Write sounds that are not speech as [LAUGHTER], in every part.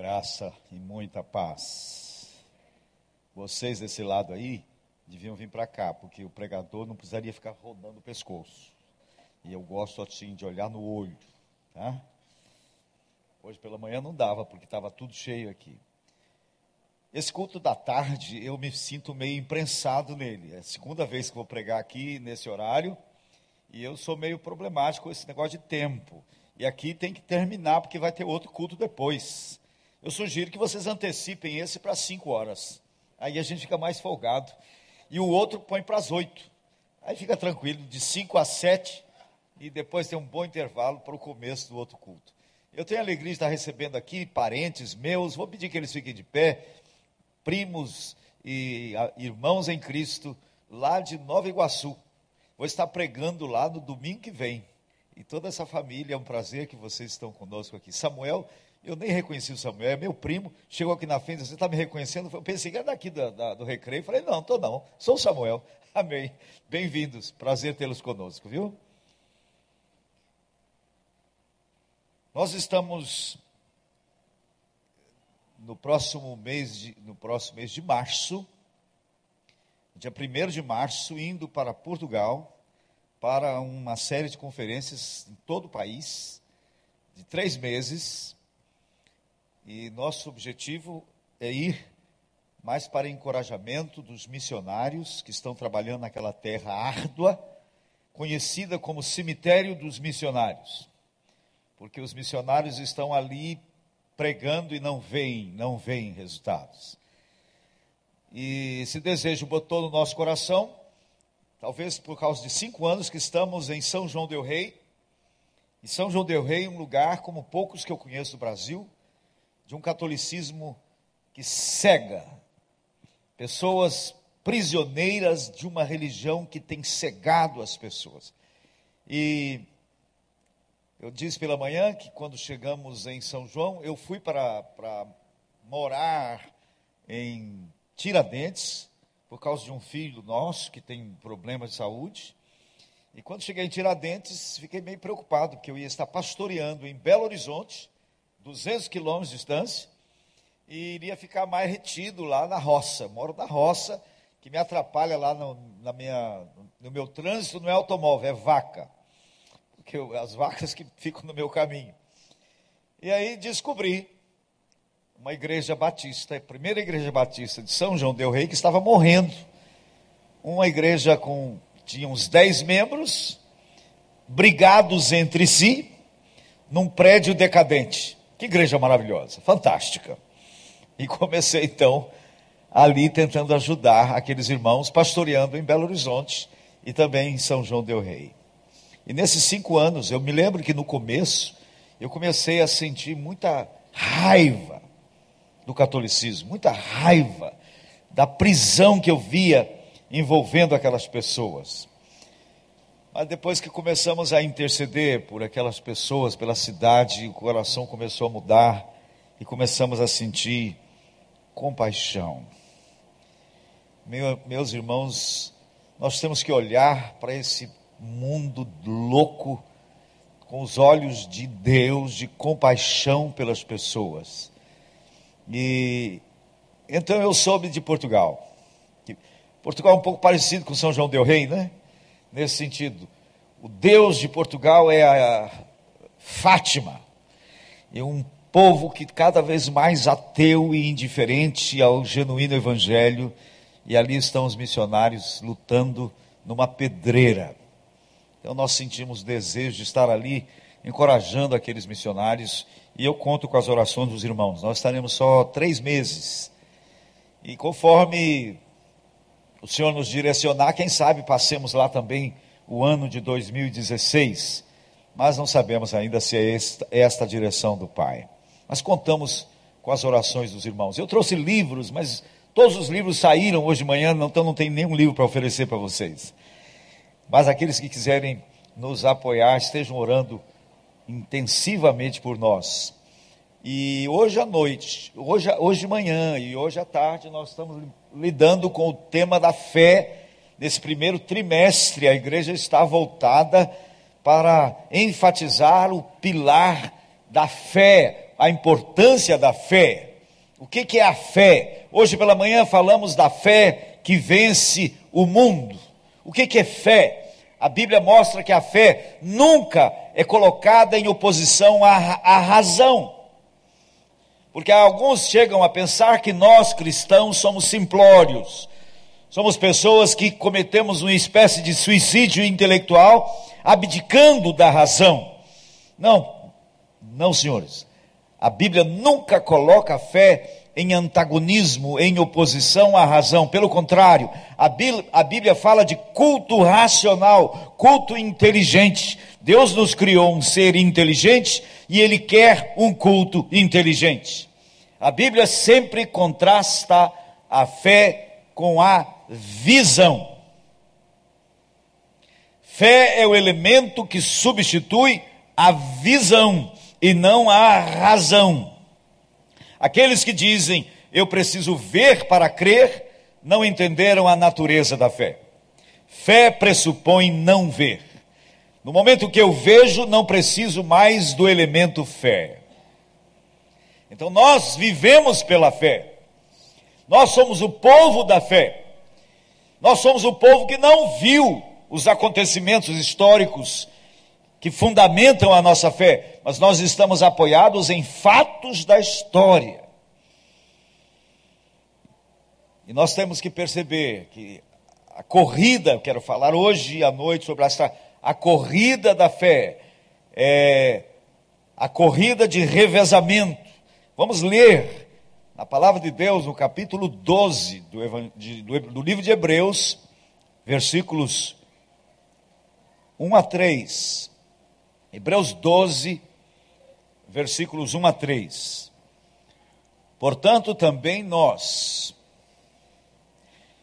Graça e muita paz. Vocês desse lado aí deviam vir para cá, porque o pregador não precisaria ficar rodando o pescoço. E eu gosto assim de olhar no olho, tá? Hoje pela manhã não dava, porque estava tudo cheio aqui. Esse culto da tarde, eu me sinto meio imprensado nele. É a segunda vez que vou pregar aqui nesse horário, e eu sou meio problemático com esse negócio de tempo. E aqui tem que terminar, porque vai ter outro culto depois. Eu sugiro que vocês antecipem esse para 5 horas. Aí a gente fica mais folgado. E o outro põe para as 8. Aí fica tranquilo, de 5 a 7. E depois tem um bom intervalo para o começo do outro culto. Eu tenho a alegria de estar recebendo aqui parentes meus. Vou pedir que eles fiquem de pé. Primos e irmãos em Cristo, lá de Nova Iguaçu. Vou estar pregando lá no domingo que vem. E toda essa família, é um prazer que vocês estão conosco aqui. Samuel eu nem reconheci o Samuel, é meu primo, chegou aqui na frente, você está me reconhecendo? Eu pensei que era daqui da, da, do recreio. Falei, não, estou não, sou o Samuel. [LAUGHS] Amém. Bem-vindos, prazer tê-los conosco, viu? Nós estamos no próximo mês de, no próximo mês de março, dia 1 de março, indo para Portugal, para uma série de conferências em todo o país, de três meses, e nosso objetivo é ir mais para encorajamento dos missionários que estão trabalhando naquela terra árdua, conhecida como cemitério dos missionários. Porque os missionários estão ali pregando e não veem, não veem resultados. E esse desejo botou no nosso coração, talvez por causa de cinco anos que estamos em São João del Rei. E São João del Rei é um lugar como poucos que eu conheço no Brasil, de um catolicismo que cega, pessoas prisioneiras de uma religião que tem cegado as pessoas. E eu disse pela manhã que quando chegamos em São João, eu fui para, para morar em Tiradentes, por causa de um filho nosso que tem problemas de saúde. E quando cheguei em Tiradentes, fiquei meio preocupado, porque eu ia estar pastoreando em Belo Horizonte, 200 quilômetros de distância, e iria ficar mais retido lá na roça. Moro na roça, que me atrapalha lá no, na minha, no meu trânsito, não é automóvel, é vaca. Porque eu, as vacas que ficam no meu caminho. E aí descobri uma igreja batista, a primeira igreja batista de São João del Rei, que estava morrendo. Uma igreja com, tinha uns 10 membros, brigados entre si, num prédio decadente. Que igreja maravilhosa, fantástica. E comecei então ali tentando ajudar aqueles irmãos, pastoreando em Belo Horizonte e também em São João Del Rei. E nesses cinco anos, eu me lembro que no começo, eu comecei a sentir muita raiva do catolicismo, muita raiva da prisão que eu via envolvendo aquelas pessoas. Depois que começamos a interceder por aquelas pessoas, pela cidade, o coração começou a mudar e começamos a sentir compaixão. Meu, meus irmãos, nós temos que olhar para esse mundo louco com os olhos de Deus, de compaixão pelas pessoas. E então eu soube de Portugal. Portugal é um pouco parecido com São João del Rei, né? Nesse sentido. O Deus de Portugal é a Fátima, e um povo que cada vez mais ateu e indiferente ao genuíno evangelho, e ali estão os missionários lutando numa pedreira. Então nós sentimos desejo de estar ali encorajando aqueles missionários, e eu conto com as orações dos irmãos. Nós estaremos só três meses, e conforme o Senhor nos direcionar, quem sabe passemos lá também o ano de 2016, mas não sabemos ainda se é esta, esta a direção do Pai. Mas contamos com as orações dos irmãos. Eu trouxe livros, mas todos os livros saíram hoje de manhã, então não tem nenhum livro para oferecer para vocês. Mas aqueles que quiserem nos apoiar, estejam orando intensivamente por nós. E hoje à noite, hoje, hoje de manhã e hoje à tarde, nós estamos lidando com o tema da fé. Nesse primeiro trimestre, a igreja está voltada para enfatizar o pilar da fé, a importância da fé. O que, que é a fé? Hoje pela manhã falamos da fé que vence o mundo. O que, que é fé? A Bíblia mostra que a fé nunca é colocada em oposição à, à razão. Porque alguns chegam a pensar que nós cristãos somos simplórios, somos pessoas que cometemos uma espécie de suicídio intelectual, abdicando da razão. Não, não, senhores. A Bíblia nunca coloca a fé em antagonismo, em oposição à razão. Pelo contrário, a Bíblia, a Bíblia fala de culto racional, culto inteligente. Deus nos criou um ser inteligente e Ele quer um culto inteligente. A Bíblia sempre contrasta a fé com a visão. Fé é o elemento que substitui a visão e não a razão. Aqueles que dizem, eu preciso ver para crer, não entenderam a natureza da fé. Fé pressupõe não ver. No momento que eu vejo, não preciso mais do elemento fé. Então nós vivemos pela fé. Nós somos o povo da fé. Nós somos o povo que não viu os acontecimentos históricos que fundamentam a nossa fé, mas nós estamos apoiados em fatos da história. E nós temos que perceber que a corrida, quero falar hoje à noite sobre esta, a corrida da fé, é a corrida de revezamento. Vamos ler na palavra de Deus, no capítulo 12 do, do, do livro de Hebreus, versículos 1 a 3. Hebreus 12, versículos 1 a 3. Portanto, também nós,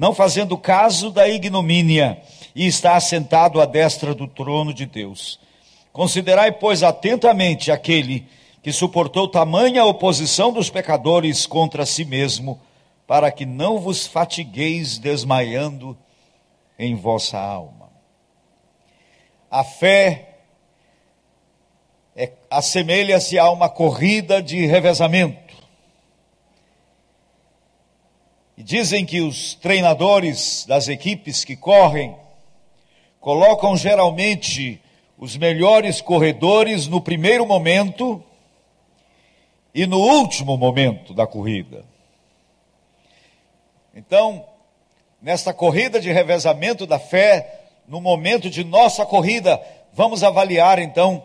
não fazendo caso da ignomínia, e está assentado à destra do trono de Deus. Considerai, pois, atentamente aquele que suportou tamanha oposição dos pecadores contra si mesmo, para que não vos fatigueis desmaiando em vossa alma. A fé é, assemelha-se a uma corrida de revezamento. E dizem que os treinadores das equipes que correm colocam geralmente os melhores corredores no primeiro momento e no último momento da corrida. Então, nesta corrida de revezamento da fé, no momento de nossa corrida, vamos avaliar então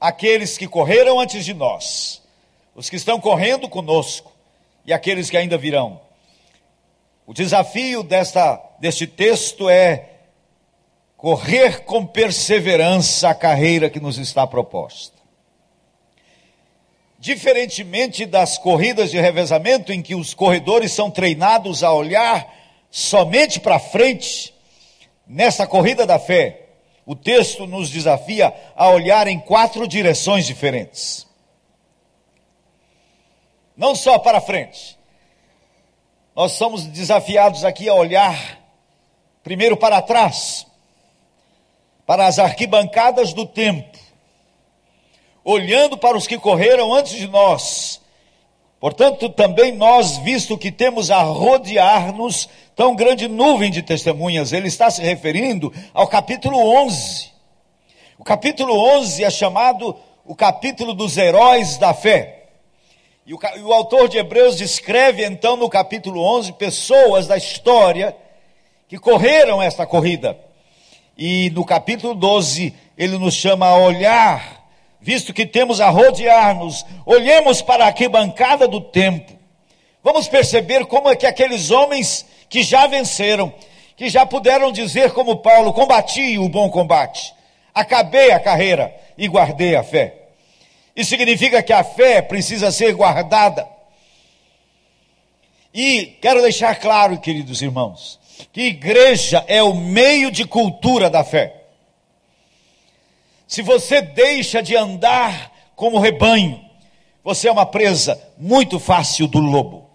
aqueles que correram antes de nós, os que estão correndo conosco e aqueles que ainda virão. O desafio desta, deste texto é correr com perseverança a carreira que nos está proposta. Diferentemente das corridas de revezamento, em que os corredores são treinados a olhar somente para frente, Nessa corrida da fé, o texto nos desafia a olhar em quatro direções diferentes. Não só para frente. Nós somos desafiados aqui a olhar primeiro para trás, para as arquibancadas do tempo, olhando para os que correram antes de nós. Portanto, também nós, visto que temos a rodear-nos tão grande nuvem de testemunhas. Ele está se referindo ao capítulo 11. O capítulo 11 é chamado o capítulo dos heróis da fé. E o, e o autor de Hebreus descreve então no capítulo 11 pessoas da história que correram esta corrida. E no capítulo 12 ele nos chama a olhar, visto que temos a rodear-nos, olhemos para a arquibancada do tempo. Vamos perceber como é que aqueles homens que já venceram, que já puderam dizer como Paulo: combati o bom combate, acabei a carreira e guardei a fé. Isso significa que a fé precisa ser guardada. E quero deixar claro, queridos irmãos, que igreja é o meio de cultura da fé. Se você deixa de andar como rebanho, você é uma presa muito fácil do lobo.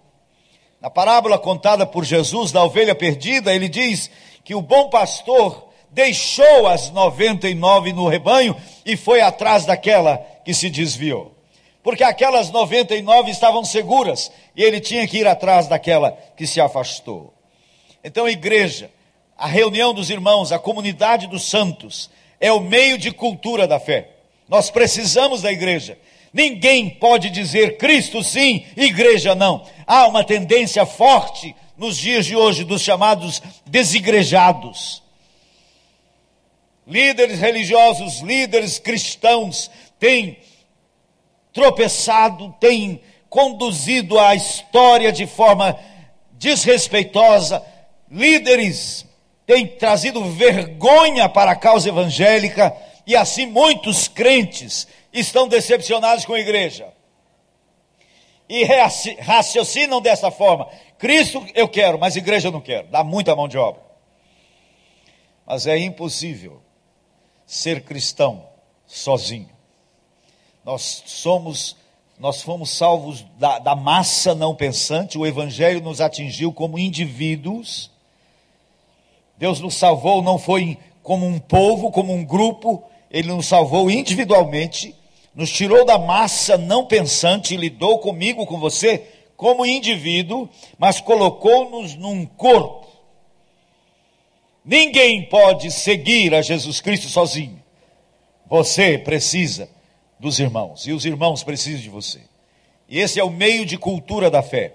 Na parábola contada por Jesus da ovelha perdida, ele diz que o bom pastor deixou as 99 no rebanho e foi atrás daquela que se desviou. Porque aquelas 99 estavam seguras e ele tinha que ir atrás daquela que se afastou. Então, igreja, a reunião dos irmãos, a comunidade dos santos, é o meio de cultura da fé. Nós precisamos da igreja. Ninguém pode dizer Cristo sim, igreja não. Há uma tendência forte nos dias de hoje dos chamados desigrejados. Líderes religiosos, líderes cristãos têm tropeçado, têm conduzido a história de forma desrespeitosa, líderes têm trazido vergonha para a causa evangélica e assim muitos crentes estão decepcionados com a igreja. E raciocinam dessa forma: Cristo eu quero, mas igreja eu não quero. Dá muita mão de obra. Mas é impossível ser cristão sozinho. Nós somos, nós fomos salvos da, da massa não pensante, o Evangelho nos atingiu como indivíduos. Deus nos salvou, não foi como um povo, como um grupo, Ele nos salvou individualmente, nos tirou da massa não pensante, lidou comigo, com você, como indivíduo, mas colocou-nos num corpo. Ninguém pode seguir a Jesus Cristo sozinho. Você precisa dos irmãos, e os irmãos precisam de você. E esse é o meio de cultura da fé.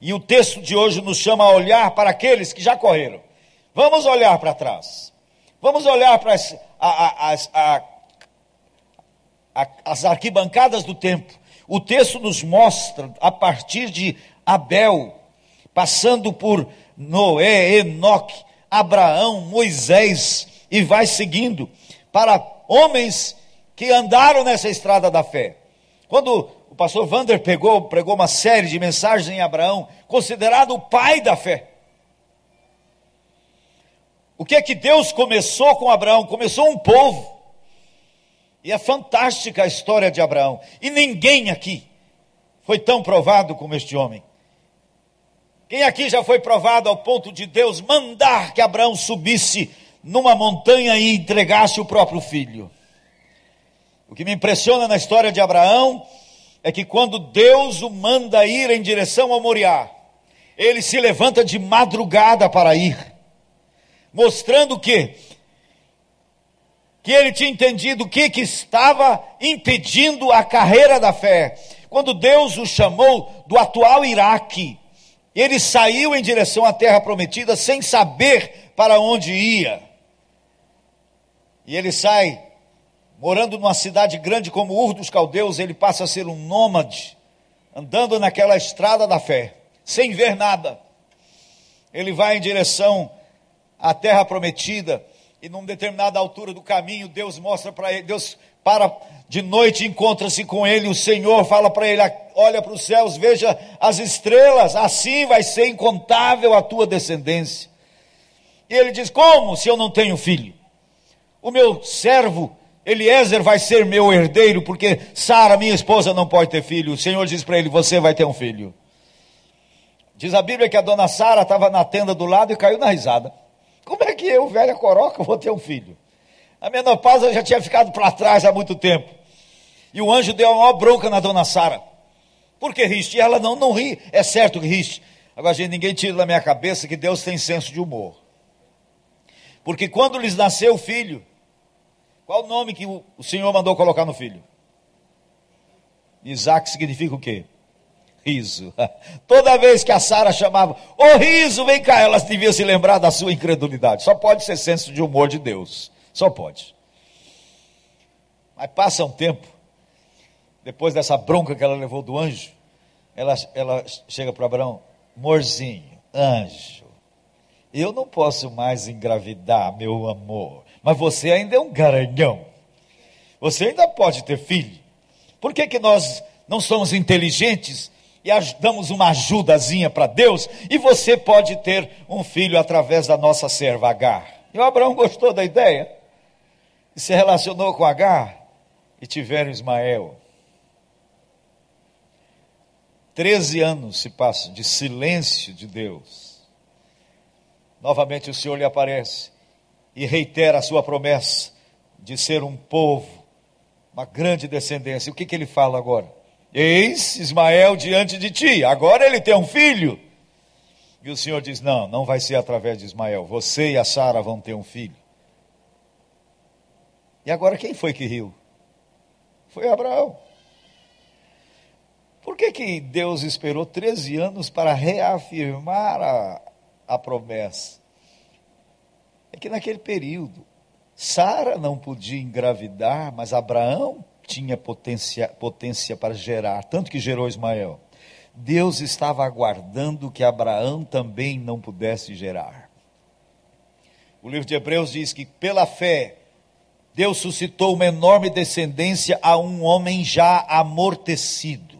E o texto de hoje nos chama a olhar para aqueles que já correram. Vamos olhar para trás. Vamos olhar para as, as, as arquibancadas do tempo. O texto nos mostra, a partir de Abel, passando por Noé, Enoque, Abraão, Moisés, e vai seguindo, para homens que andaram nessa estrada da fé. Quando o pastor Vander pegou, pregou uma série de mensagens em Abraão, considerado o pai da fé. O que é que Deus começou com Abraão? Começou um povo. E é fantástica a história de Abraão. E ninguém aqui foi tão provado como este homem. Quem aqui já foi provado ao ponto de Deus mandar que Abraão subisse numa montanha e entregasse o próprio filho? O que me impressiona na história de Abraão é que quando Deus o manda ir em direção ao Moriá, ele se levanta de madrugada para ir, mostrando que que ele tinha entendido o que, que estava impedindo a carreira da fé. Quando Deus o chamou do atual Iraque, ele saiu em direção à terra prometida sem saber para onde ia. E ele sai morando numa cidade grande como Ur dos Caldeus, ele passa a ser um nômade, andando naquela estrada da fé, sem ver nada. Ele vai em direção à terra prometida, e numa determinada altura do caminho, Deus mostra para ele, Deus para de noite, encontra-se com ele, o Senhor fala para ele: olha para os céus, veja as estrelas, assim vai ser incontável a tua descendência. E ele diz: Como se eu não tenho filho? O meu servo Eliezer vai ser meu herdeiro, porque Sara, minha esposa, não pode ter filho. O Senhor diz para ele: Você vai ter um filho. Diz a Bíblia que a dona Sara estava na tenda do lado e caiu na risada. Como é que eu, velha coroca, vou ter um filho? A menopausa já tinha ficado para trás há muito tempo. E o anjo deu uma bronca na dona Sara. Por que riste? E ela não, não ri. É certo que riste. Agora, gente, ninguém tira da minha cabeça que Deus tem senso de humor. Porque quando lhes nasceu o filho, qual o nome que o, Senhor mandou colocar no filho? Isaac significa o quê? Riso. [LAUGHS] Toda vez que a Sara chamava, ô oh, riso, vem cá, elas deviam se lembrar da sua incredulidade. Só pode ser senso de humor de Deus. Só pode. Mas passa um tempo, depois dessa bronca que ela levou do anjo, ela, ela chega para Abraão, morzinho, anjo, eu não posso mais engravidar, meu amor mas você ainda é um garanhão. Você ainda pode ter filho. Por que, que nós não somos inteligentes e damos uma ajudazinha para Deus? E você pode ter um filho através da nossa serva Agar. E o Abraão gostou da ideia e se relacionou com Agar e tiveram Ismael. Treze anos se passam de silêncio de Deus. Novamente o Senhor lhe aparece e reitera a sua promessa de ser um povo, uma grande descendência. O que, que ele fala agora? Eis Ismael diante de ti, agora ele tem um filho. E o Senhor diz: Não, não vai ser através de Ismael, você e a Sara vão ter um filho. E agora quem foi que riu? Foi Abraão. Por que, que Deus esperou 13 anos para reafirmar a, a promessa? É que naquele período, Sara não podia engravidar, mas Abraão tinha potência, potência para gerar, tanto que gerou Ismael. Deus estava aguardando que Abraão também não pudesse gerar. O livro de Hebreus diz que pela fé, Deus suscitou uma enorme descendência a um homem já amortecido.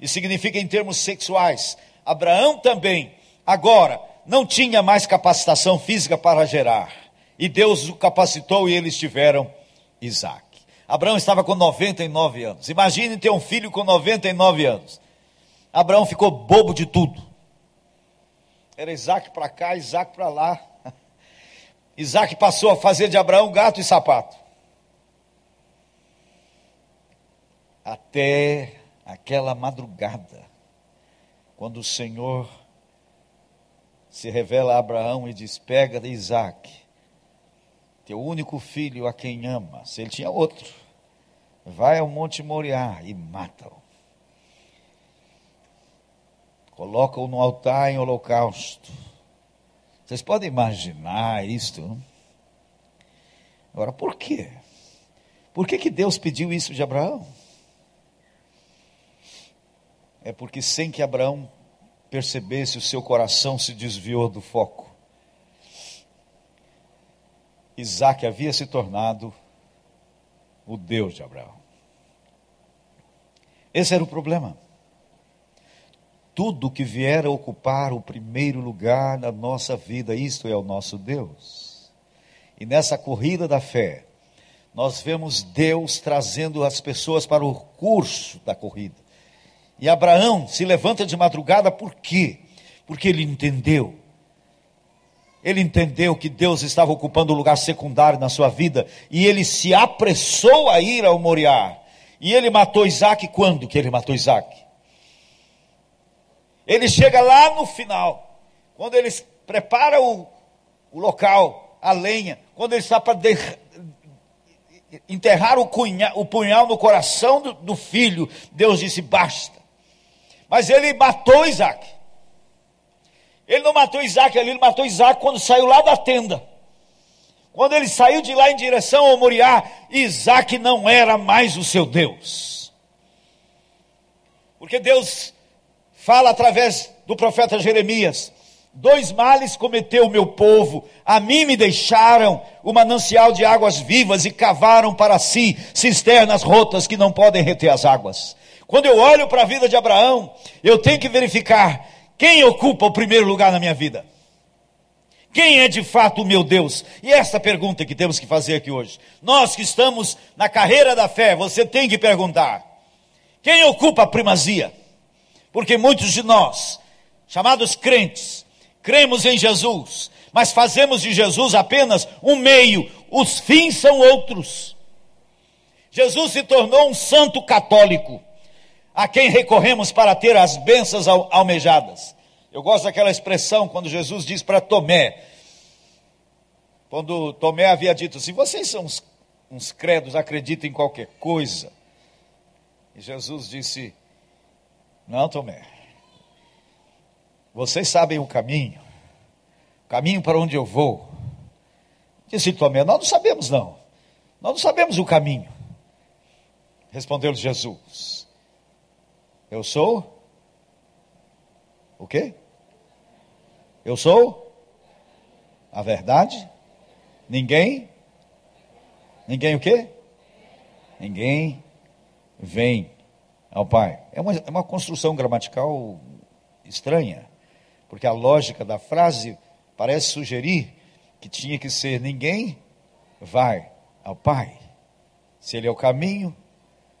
E significa em termos sexuais. Abraão também, agora, não tinha mais capacitação física para gerar. E Deus o capacitou e eles tiveram Isaac. Abraão estava com 99 anos. Imagine ter um filho com 99 anos. Abraão ficou bobo de tudo. Era Isaac para cá, Isaac para lá. [LAUGHS] Isaac passou a fazer de Abraão gato e sapato. Até aquela madrugada, quando o Senhor se revela a Abraão e diz: Pega Isaac, teu único filho a quem amas. Ele tinha outro. Vai ao Monte Moriá e mata-o. Coloca-o no altar em holocausto. Vocês podem imaginar isto? Não? Agora, por quê? Por que, que Deus pediu isso de Abraão? é porque sem que Abraão percebesse, o seu coração se desviou do foco. Isaac havia se tornado o Deus de Abraão. Esse era o problema. Tudo que vier a ocupar o primeiro lugar na nossa vida, isto é o nosso Deus. E nessa corrida da fé, nós vemos Deus trazendo as pessoas para o curso da corrida. E Abraão se levanta de madrugada por quê? Porque ele entendeu. Ele entendeu que Deus estava ocupando um lugar secundário na sua vida e ele se apressou a ir ao Moriá. E ele matou Isaac quando que ele matou Isaac? Ele chega lá no final, quando ele prepara o, o local, a lenha, quando ele está para enterrar o, cunha, o, punhal no coração do, do filho, Deus disse: basta. Mas ele matou Isaac. Ele não matou Isaac ali, ele matou Isaac quando saiu lá da tenda. Quando ele saiu de lá em direção ao Moriá, Isaac não era mais o seu Deus. Porque Deus fala através do profeta Jeremias: Dois males cometeu o meu povo, a mim me deixaram o manancial de águas vivas e cavaram para si cisternas rotas que não podem reter as águas. Quando eu olho para a vida de Abraão, eu tenho que verificar quem ocupa o primeiro lugar na minha vida. Quem é de fato o meu Deus? E essa pergunta que temos que fazer aqui hoje. Nós que estamos na carreira da fé, você tem que perguntar: quem ocupa a primazia? Porque muitos de nós, chamados crentes, cremos em Jesus, mas fazemos de Jesus apenas um meio, os fins são outros. Jesus se tornou um santo católico a quem recorremos para ter as bênçãos almejadas. Eu gosto daquela expressão quando Jesus diz para Tomé, quando Tomé havia dito assim: vocês são uns, uns credos, acreditam em qualquer coisa. E Jesus disse: Não, Tomé, vocês sabem o caminho, o caminho para onde eu vou. Disse Tomé: Nós não sabemos, não, nós não sabemos o caminho. Respondeu Jesus: eu sou o quê? Eu sou a verdade? Ninguém? Ninguém o quê? Ninguém vem ao Pai. É uma, é uma construção gramatical estranha, porque a lógica da frase parece sugerir que tinha que ser ninguém vai ao Pai. Se Ele é o caminho,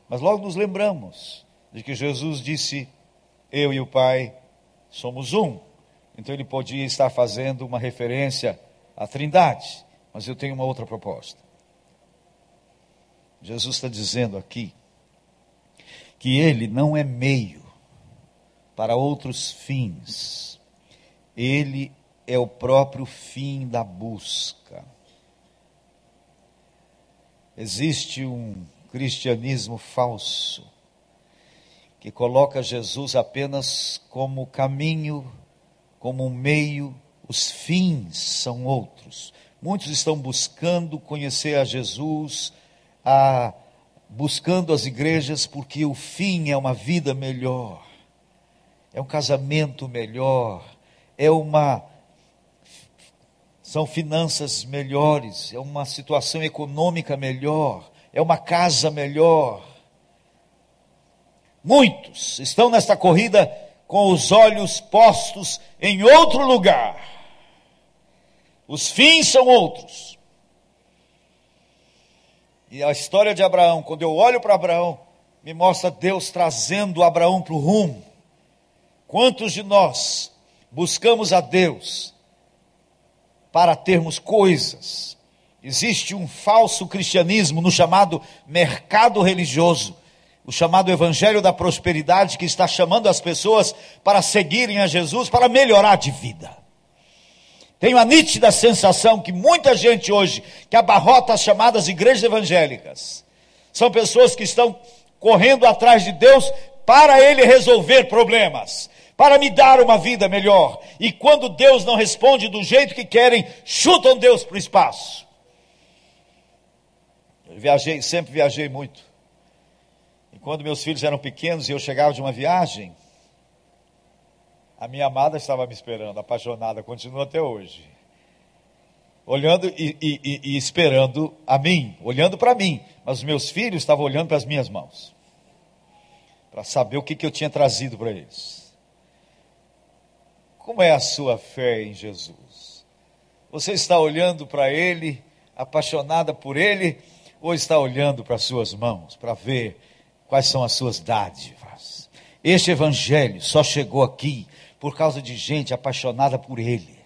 mas logo nos lembramos de que Jesus disse: Eu e o Pai somos um. Então ele podia estar fazendo uma referência à Trindade. Mas eu tenho uma outra proposta. Jesus está dizendo aqui que ele não é meio para outros fins, ele é o próprio fim da busca. Existe um cristianismo falso que coloca Jesus apenas como caminho, como um meio, os fins são outros. Muitos estão buscando conhecer a Jesus, a, buscando as igrejas, porque o fim é uma vida melhor, é um casamento melhor, é uma. São finanças melhores, é uma situação econômica melhor, é uma casa melhor. Muitos estão nesta corrida com os olhos postos em outro lugar. Os fins são outros. E a história de Abraão, quando eu olho para Abraão, me mostra Deus trazendo Abraão para o rumo. Quantos de nós buscamos a Deus para termos coisas? Existe um falso cristianismo no chamado mercado religioso, o chamado evangelho da prosperidade que está chamando as pessoas para seguirem a Jesus para melhorar de vida. Tenho a nítida sensação que muita gente hoje que abarrota as chamadas igrejas evangélicas são pessoas que estão correndo atrás de Deus para Ele resolver problemas, para me dar uma vida melhor. E quando Deus não responde do jeito que querem, chutam Deus para o espaço. Eu viajei, sempre viajei muito. Quando meus filhos eram pequenos e eu chegava de uma viagem, a minha amada estava me esperando, apaixonada, continua até hoje. Olhando e, e, e esperando a mim, olhando para mim, mas os meus filhos estavam olhando para as minhas mãos, para saber o que, que eu tinha trazido para eles. Como é a sua fé em Jesus? Você está olhando para Ele, apaixonada por Ele, ou está olhando para as suas mãos, para ver quais são as suas dádivas? Este Evangelho só chegou aqui por causa de gente apaixonada por Ele,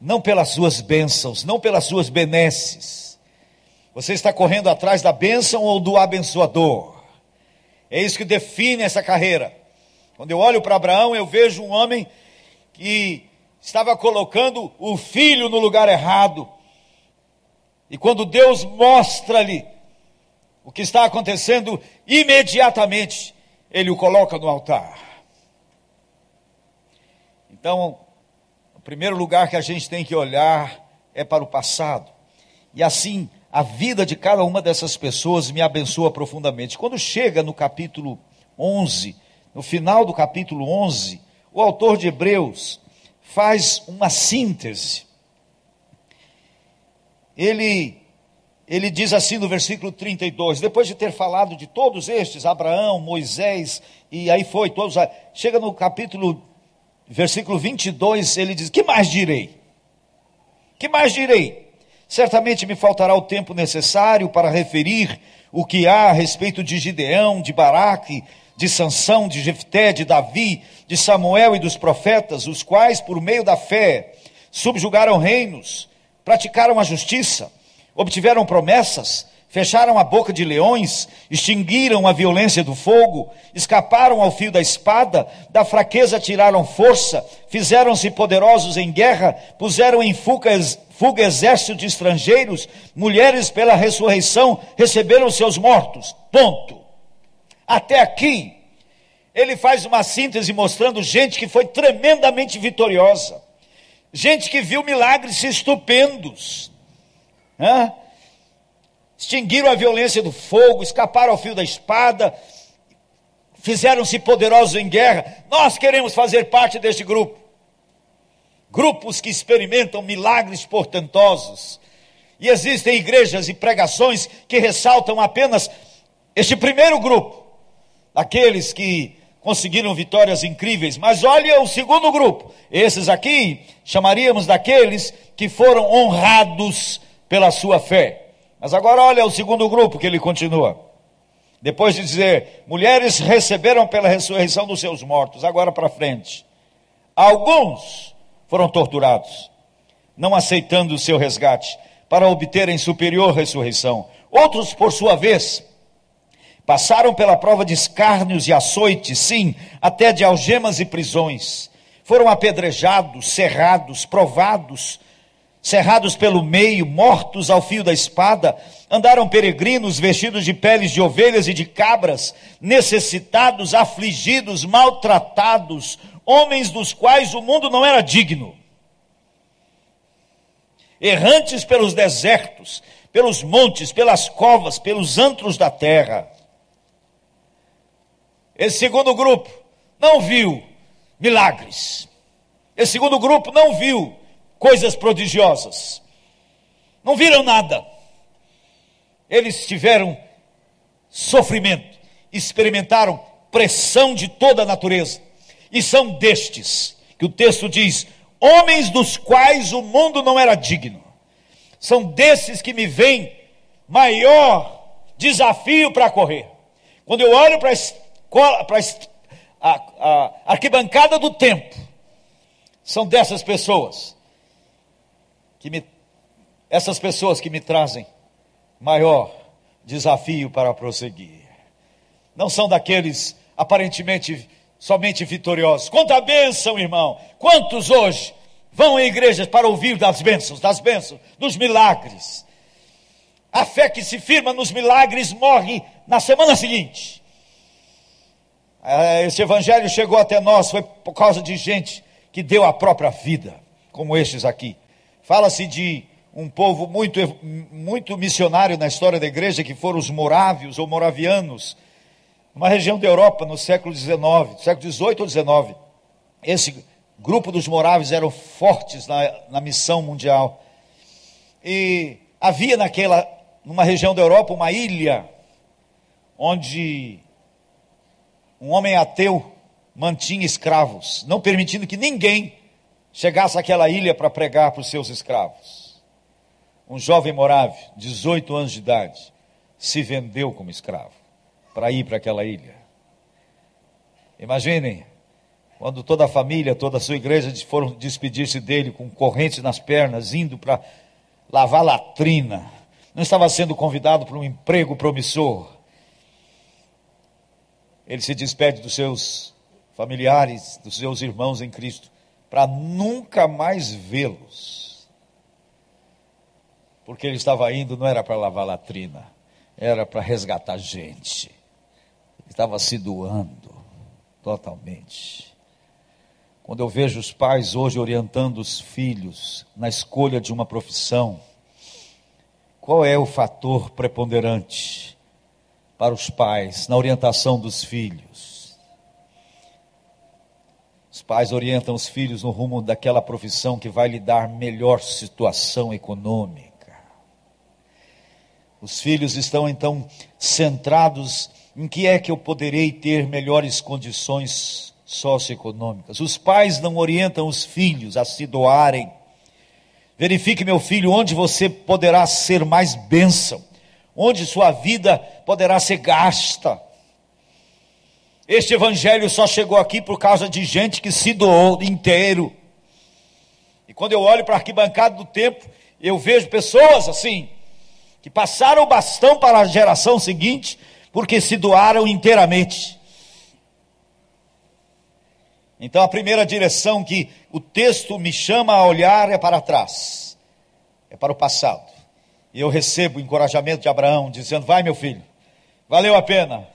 não pelas suas bênçãos, não pelas suas benesses. Você está correndo atrás da bênção ou do abençoador? É isso que define essa carreira. Quando eu olho para Abraão, eu vejo um homem que estava colocando o filho no lugar errado. E quando Deus mostra-lhe o que está acontecendo, imediatamente ele o coloca no altar. Então, o primeiro lugar que a gente tem que olhar é para o passado. E assim, a vida de cada uma dessas pessoas me abençoa profundamente. Quando chega no capítulo 11, no final do capítulo 11, o autor de Hebreus faz uma síntese. Ele ele diz assim no versículo 32, depois de ter falado de todos estes, Abraão, Moisés, e aí foi, todos, chega no capítulo versículo 22, ele diz: Que mais direi? Que mais direi? Certamente me faltará o tempo necessário para referir o que há a respeito de Gideão, de Baraque, de Sansão, de Jefté, de Davi, de Samuel e dos profetas, os quais, por meio da fé, subjugaram reinos, praticaram a justiça, obtiveram promessas, fecharam a boca de leões, extinguiram a violência do fogo, escaparam ao fio da espada, da fraqueza tiraram força, fizeram-se poderosos em guerra, puseram em fuga, fuga exército de estrangeiros, mulheres pela ressurreição receberam seus mortos. Ponto. Até aqui, ele faz uma síntese mostrando gente que foi tremendamente vitoriosa, gente que viu milagres estupendos. Hã? extinguiram a violência do fogo, escaparam ao fio da espada, fizeram-se poderosos em guerra. Nós queremos fazer parte deste grupo. Grupos que experimentam milagres portentosos. E existem igrejas e pregações que ressaltam apenas este primeiro grupo. aqueles que conseguiram vitórias incríveis, mas olha o segundo grupo. Esses aqui chamaríamos daqueles que foram honrados pela sua fé. Mas agora olha o segundo grupo que ele continua. Depois de dizer, mulheres receberam pela ressurreição dos seus mortos, agora para frente. Alguns foram torturados, não aceitando o seu resgate, para obterem superior ressurreição. Outros, por sua vez, passaram pela prova de escárnios e açoites, sim, até de algemas e prisões. Foram apedrejados, cerrados, provados, cerrados pelo meio, mortos ao fio da espada, andaram peregrinos vestidos de peles de ovelhas e de cabras, necessitados, afligidos, maltratados, homens dos quais o mundo não era digno. Errantes pelos desertos, pelos montes, pelas covas, pelos antros da terra. Esse segundo grupo não viu milagres. Esse segundo grupo não viu coisas prodigiosas. Não viram nada. Eles tiveram sofrimento, experimentaram pressão de toda a natureza. E são destes que o texto diz: homens dos quais o mundo não era digno. São desses que me vem maior desafio para correr. Quando eu olho para a, a, a arquibancada do tempo, são dessas pessoas que me, essas pessoas que me trazem maior desafio para prosseguir. Não são daqueles aparentemente somente vitoriosos. Quanta bênção, irmão! Quantos hoje vão em igrejas para ouvir das bênçãos, das bênçãos, dos milagres? A fé que se firma nos milagres morre na semana seguinte. É, esse evangelho chegou até nós foi por causa de gente que deu a própria vida, como estes aqui. Fala-se de um povo muito, muito missionário na história da igreja, que foram os morávios ou moravianos, uma região da Europa no século XIX, século XVIII ou XIX. Esse grupo dos morávios eram fortes na, na missão mundial. E havia naquela, numa região da Europa, uma ilha, onde um homem ateu mantinha escravos, não permitindo que ninguém chegasse àquela ilha para pregar para os seus escravos. Um jovem morávio, 18 anos de idade, se vendeu como escravo para ir para aquela ilha. Imaginem, quando toda a família, toda a sua igreja foram despedir-se dele com correntes nas pernas, indo para lavar latrina. Não estava sendo convidado para um emprego promissor. Ele se despede dos seus familiares, dos seus irmãos em Cristo para nunca mais vê-los. Porque ele estava indo, não era para lavar latrina, era para resgatar gente. Ele estava se doando totalmente. Quando eu vejo os pais hoje orientando os filhos na escolha de uma profissão, qual é o fator preponderante para os pais na orientação dos filhos? Os pais orientam os filhos no rumo daquela profissão que vai lhe dar melhor situação econômica. Os filhos estão então centrados em que é que eu poderei ter melhores condições socioeconômicas. Os pais não orientam os filhos a se doarem. Verifique, meu filho, onde você poderá ser mais bênção, onde sua vida poderá ser gasta este evangelho só chegou aqui por causa de gente que se doou inteiro. E quando eu olho para a arquibancada do tempo, eu vejo pessoas assim, que passaram o bastão para a geração seguinte, porque se doaram inteiramente. Então a primeira direção que o texto me chama a olhar é para trás, é para o passado. E eu recebo o encorajamento de Abraão, dizendo: Vai, meu filho, valeu a pena,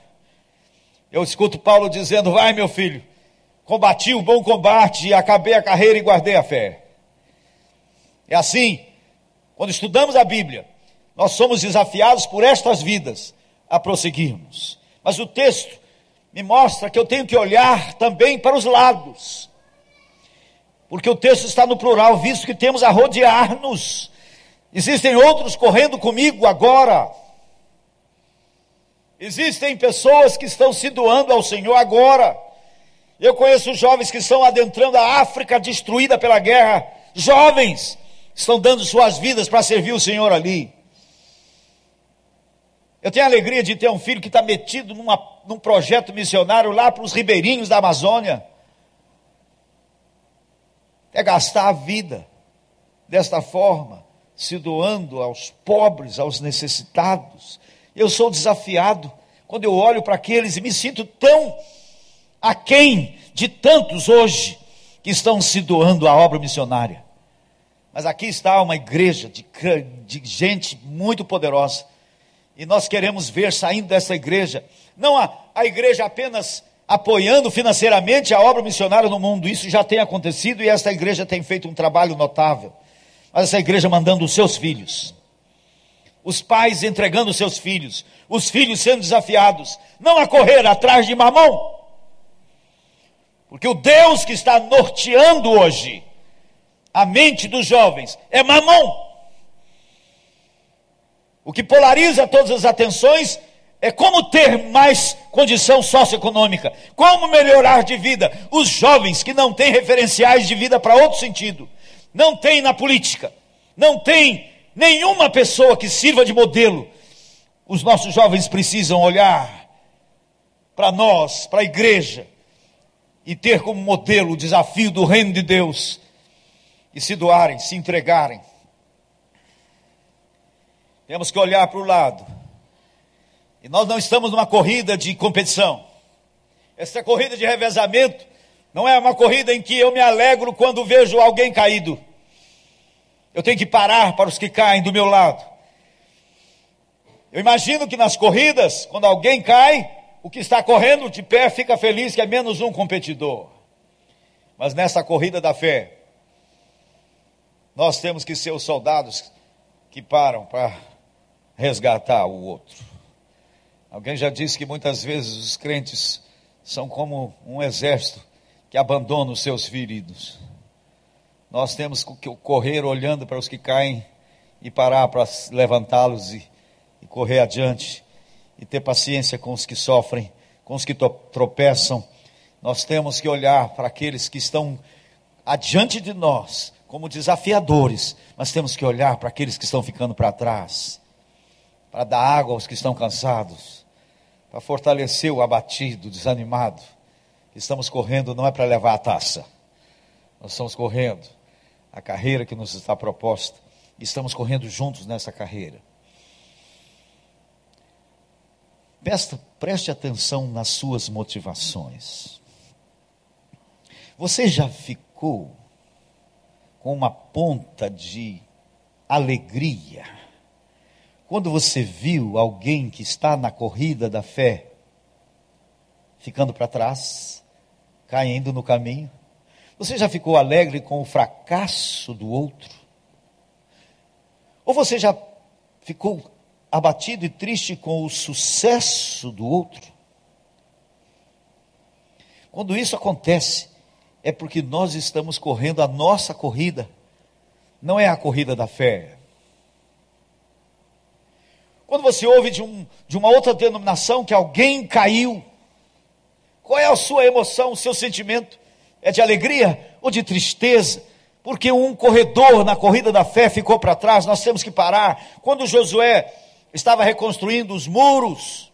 eu escuto Paulo dizendo: Vai, meu filho, combati o bom combate, acabei a carreira e guardei a fé. É assim, quando estudamos a Bíblia, nós somos desafiados por estas vidas a prosseguirmos. Mas o texto me mostra que eu tenho que olhar também para os lados. Porque o texto está no plural, visto que temos a rodear-nos. Existem outros correndo comigo agora. Existem pessoas que estão se doando ao Senhor agora. Eu conheço jovens que estão adentrando a África destruída pela guerra. Jovens estão dando suas vidas para servir o Senhor ali. Eu tenho a alegria de ter um filho que está metido numa, num projeto missionário lá para os ribeirinhos da Amazônia. É gastar a vida desta forma, se doando aos pobres, aos necessitados. Eu sou desafiado quando eu olho para aqueles e me sinto tão aquém de tantos hoje que estão se doando à obra missionária. Mas aqui está uma igreja de, de gente muito poderosa e nós queremos ver saindo dessa igreja, não a, a igreja apenas apoiando financeiramente a obra missionária no mundo, isso já tem acontecido e esta igreja tem feito um trabalho notável. Mas essa igreja mandando os seus filhos, os pais entregando seus filhos, os filhos sendo desafiados, não a correr atrás de mamão, porque o Deus que está norteando hoje a mente dos jovens é mamão. O que polariza todas as atenções é como ter mais condição socioeconômica, como melhorar de vida. Os jovens que não têm referenciais de vida para outro sentido, não tem na política, não tem nenhuma pessoa que sirva de modelo. Os nossos jovens precisam olhar para nós, para a igreja, e ter como modelo o desafio do reino de Deus, e se doarem, se entregarem. Temos que olhar para o lado. E nós não estamos numa corrida de competição. Essa corrida de revezamento não é uma corrida em que eu me alegro quando vejo alguém caído. Eu tenho que parar para os que caem do meu lado. Eu imagino que nas corridas, quando alguém cai, o que está correndo de pé fica feliz que é menos um competidor. Mas nessa corrida da fé, nós temos que ser os soldados que param para resgatar o outro. Alguém já disse que muitas vezes os crentes são como um exército que abandona os seus feridos. Nós temos que correr olhando para os que caem e parar para levantá-los e, e correr adiante e ter paciência com os que sofrem, com os que tropeçam. Nós temos que olhar para aqueles que estão adiante de nós como desafiadores, mas temos que olhar para aqueles que estão ficando para trás para dar água aos que estão cansados, para fortalecer o abatido, desanimado. Estamos correndo não é para levar a taça, nós estamos correndo a carreira que nos está proposta, estamos correndo juntos nessa carreira. Preste, preste atenção nas suas motivações. Você já ficou com uma ponta de alegria quando você viu alguém que está na corrida da fé ficando para trás, caindo no caminho, você já ficou alegre com o fracasso do outro? Ou você já ficou abatido e triste com o sucesso do outro? Quando isso acontece, é porque nós estamos correndo a nossa corrida, não é a corrida da fé, quando você ouve de, um, de uma outra denominação que alguém caiu, qual é a sua emoção, o seu sentimento? É de alegria ou de tristeza? Porque um corredor na corrida da fé ficou para trás, nós temos que parar. Quando Josué estava reconstruindo os muros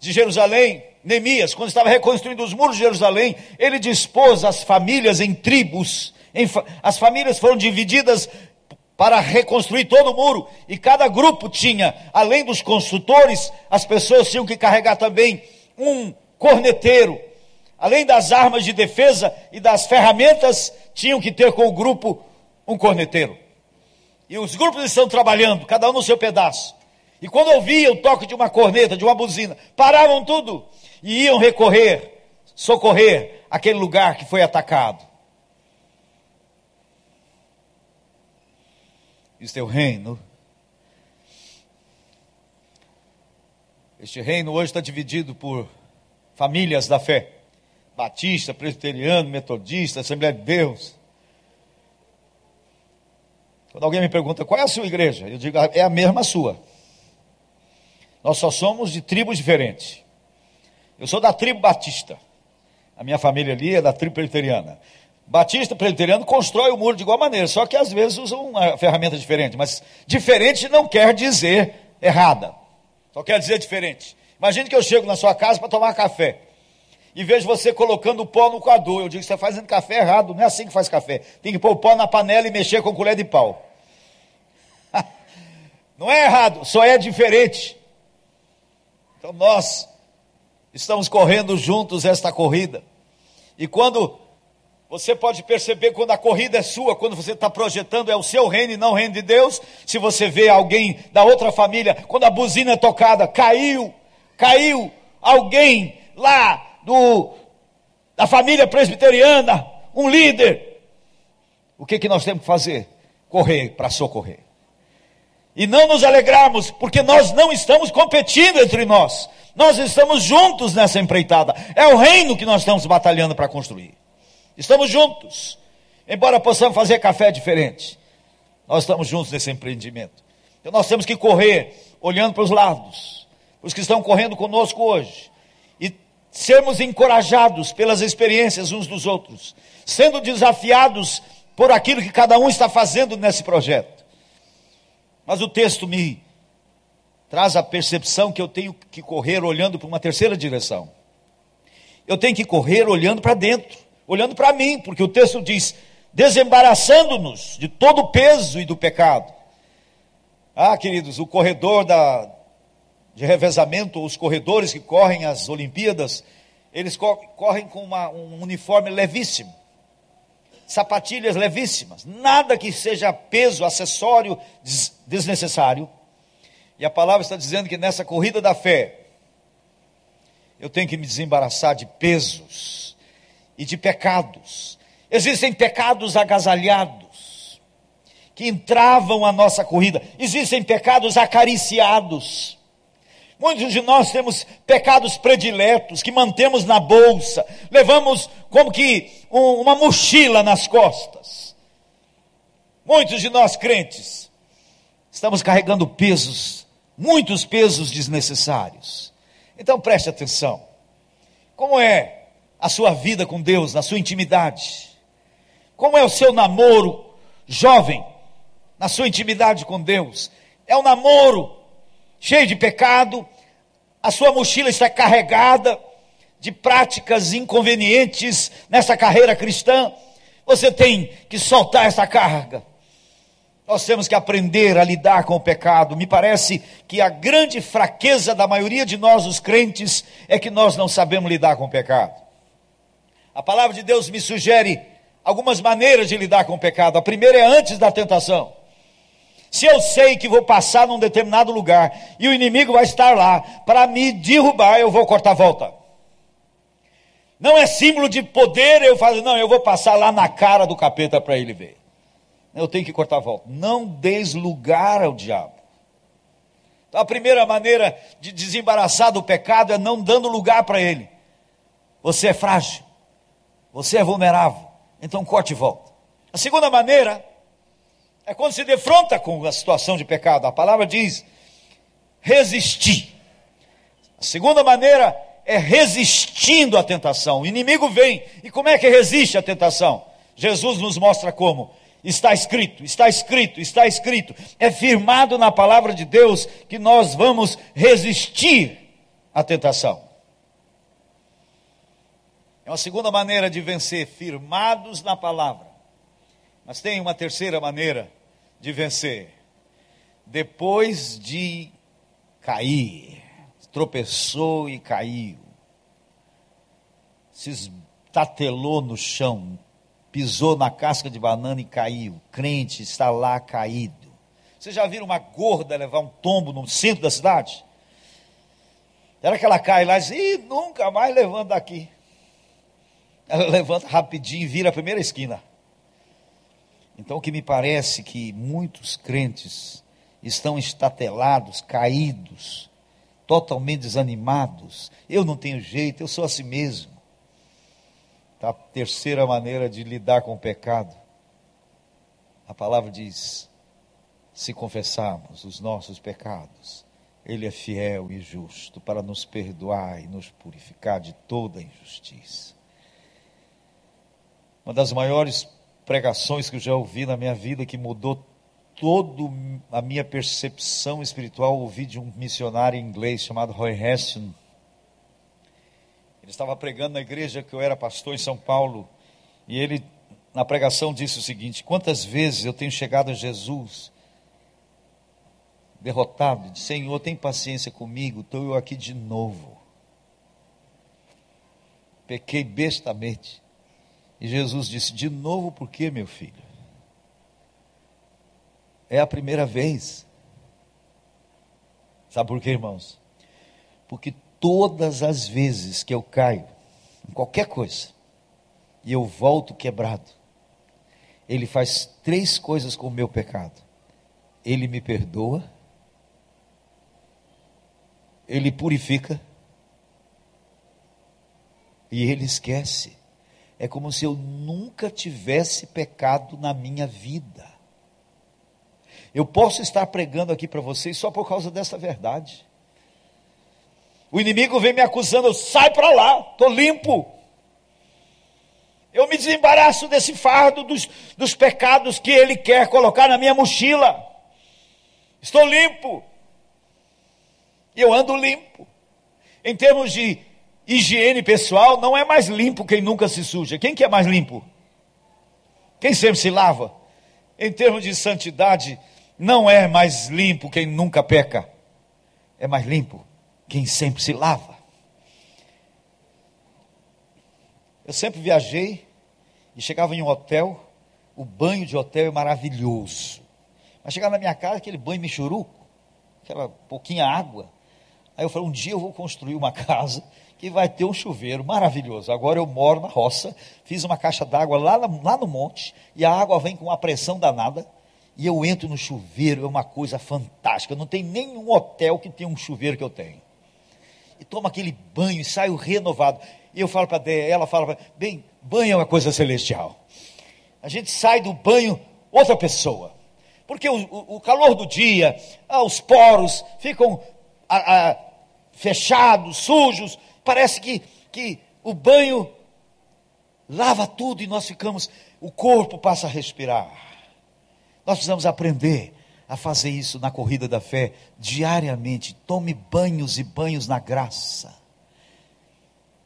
de Jerusalém, Neemias, quando estava reconstruindo os muros de Jerusalém, ele dispôs as famílias em tribos, em, as famílias foram divididas para reconstruir todo o muro, e cada grupo tinha, além dos construtores, as pessoas tinham que carregar também um corneteiro. Além das armas de defesa e das ferramentas, tinham que ter com o grupo um corneteiro. E os grupos estão trabalhando, cada um no seu pedaço. E quando ouvia o toque de uma corneta, de uma buzina, paravam tudo e iam recorrer, socorrer aquele lugar que foi atacado. Isto é o reino. Este reino hoje está dividido por famílias da fé: batista, presbiteriano, metodista, Assembleia de Deus. Quando alguém me pergunta qual é a sua igreja, eu digo é a mesma sua. Nós só somos de tribos diferentes. Eu sou da tribo batista. A minha família ali é da tribo presbiteriana. Batista presbiteriano constrói o muro de igual maneira, só que às vezes usam uma ferramenta diferente. Mas diferente não quer dizer errada. Só quer dizer diferente. Imagine que eu chego na sua casa para tomar café. E vejo você colocando o pó no coador. Eu digo, você está fazendo café errado. Não é assim que faz café. Tem que pôr o pó na panela e mexer com colher de pau. [LAUGHS] Não é errado, só é diferente. Então nós estamos correndo juntos esta corrida. E quando você pode perceber quando a corrida é sua, quando você está projetando é o seu reino e não o reino de Deus. Se você vê alguém da outra família, quando a buzina é tocada, caiu, caiu alguém lá do, da família presbiteriana, um líder. O que, que nós temos que fazer? Correr para socorrer. E não nos alegrarmos, porque nós não estamos competindo entre nós, nós estamos juntos nessa empreitada, é o reino que nós estamos batalhando para construir, estamos juntos, embora possamos fazer café diferente, nós estamos juntos nesse empreendimento, então nós temos que correr, olhando para os lados, os que estão correndo conosco hoje, sermos encorajados pelas experiências uns dos outros, sendo desafiados por aquilo que cada um está fazendo nesse projeto. Mas o texto me traz a percepção que eu tenho que correr olhando para uma terceira direção. Eu tenho que correr olhando para dentro, olhando para mim, porque o texto diz: desembaraçando-nos de todo o peso e do pecado. Ah, queridos, o corredor da, de revezamento, os corredores que correm as Olimpíadas, eles correm com uma, um uniforme levíssimo sapatilhas levíssimas, nada que seja peso, acessório desnecessário. E a palavra está dizendo que nessa corrida da fé, eu tenho que me desembaraçar de pesos e de pecados. Existem pecados agasalhados que entravam a nossa corrida, existem pecados acariciados. Muitos de nós temos pecados prediletos que mantemos na bolsa, levamos como que um, uma mochila nas costas. Muitos de nós crentes estamos carregando pesos, muitos pesos desnecessários. Então preste atenção. Como é a sua vida com Deus, na sua intimidade? Como é o seu namoro jovem, na sua intimidade com Deus? É um namoro cheio de pecado, a sua mochila está carregada de práticas inconvenientes nessa carreira cristã, você tem que soltar essa carga. Nós temos que aprender a lidar com o pecado. Me parece que a grande fraqueza da maioria de nós, os crentes, é que nós não sabemos lidar com o pecado. A palavra de Deus me sugere algumas maneiras de lidar com o pecado. A primeira é antes da tentação. Se eu sei que vou passar num determinado lugar e o inimigo vai estar lá para me derrubar, eu vou cortar a volta. Não é símbolo de poder eu fazer, não, eu vou passar lá na cara do capeta para ele ver. Eu tenho que cortar a volta. Não des lugar ao diabo. Então, a primeira maneira de desembaraçar do pecado é não dando lugar para ele. Você é frágil, você é vulnerável, então corte e volta. A segunda maneira é quando se defronta com a situação de pecado. A palavra diz resistir. A segunda maneira é resistindo à tentação. O inimigo vem. E como é que resiste à tentação? Jesus nos mostra como. Está escrito, está escrito, está escrito. É firmado na palavra de Deus que nós vamos resistir à tentação. É uma segunda maneira de vencer, firmados na palavra. Mas tem uma terceira maneira de vencer. Depois de cair, tropeçou e caiu, se estatelou no chão, pisou na casca de banana e caiu. Crente está lá caído. Vocês já viram uma gorda levar um tombo no centro da cidade? Era que ela cai lá e diz: nunca mais levanta daqui. Ela levanta rapidinho e vira a primeira esquina. Então, o que me parece que muitos crentes estão estatelados, caídos, totalmente desanimados. Eu não tenho jeito, eu sou assim mesmo. Tá? A terceira maneira de lidar com o pecado. A palavra diz: se confessarmos os nossos pecados, Ele é fiel e justo para nos perdoar e nos purificar de toda injustiça. Uma das maiores pregações que eu já ouvi na minha vida, que mudou toda a minha percepção espiritual, ouvi de um missionário inglês chamado Roy Heston. Ele estava pregando na igreja que eu era pastor em São Paulo, e ele, na pregação, disse o seguinte: Quantas vezes eu tenho chegado a Jesus derrotado, de Senhor, tem paciência comigo, estou eu aqui de novo. Pequei bestamente. E Jesus disse: De novo, por quê, meu filho? É a primeira vez. Sabe por quê, irmãos? Porque todas as vezes que eu caio em qualquer coisa e eu volto quebrado, Ele faz três coisas com o meu pecado: Ele me perdoa, Ele purifica e Ele esquece. É como se eu nunca tivesse pecado na minha vida. Eu posso estar pregando aqui para vocês só por causa dessa verdade. O inimigo vem me acusando, sai para lá, estou limpo. Eu me desembaraço desse fardo dos, dos pecados que ele quer colocar na minha mochila. Estou limpo. Eu ando limpo. Em termos de higiene pessoal, não é mais limpo quem nunca se suja. Quem que é mais limpo? Quem sempre se lava? Em termos de santidade, não é mais limpo quem nunca peca. É mais limpo quem sempre se lava. Eu sempre viajei e chegava em um hotel, o banho de hotel é maravilhoso. Mas chegava na minha casa, aquele banho michuruco, aquela pouquinha água. Aí eu falei, um dia eu vou construir uma [LAUGHS] casa que vai ter um chuveiro maravilhoso. Agora eu moro na roça, fiz uma caixa d'água lá, lá no monte, e a água vem com uma pressão danada, e eu entro no chuveiro, é uma coisa fantástica. Não tem nenhum hotel que tenha um chuveiro que eu tenho. E tomo aquele banho e saio renovado. E eu falo para ela fala para bem, banho é uma coisa celestial. A gente sai do banho outra pessoa. Porque o, o, o calor do dia, ah, os poros ficam ah, ah, fechados, sujos, parece que, que o banho lava tudo e nós ficamos, o corpo passa a respirar. Nós precisamos aprender a fazer isso na corrida da fé diariamente. Tome banhos e banhos na graça.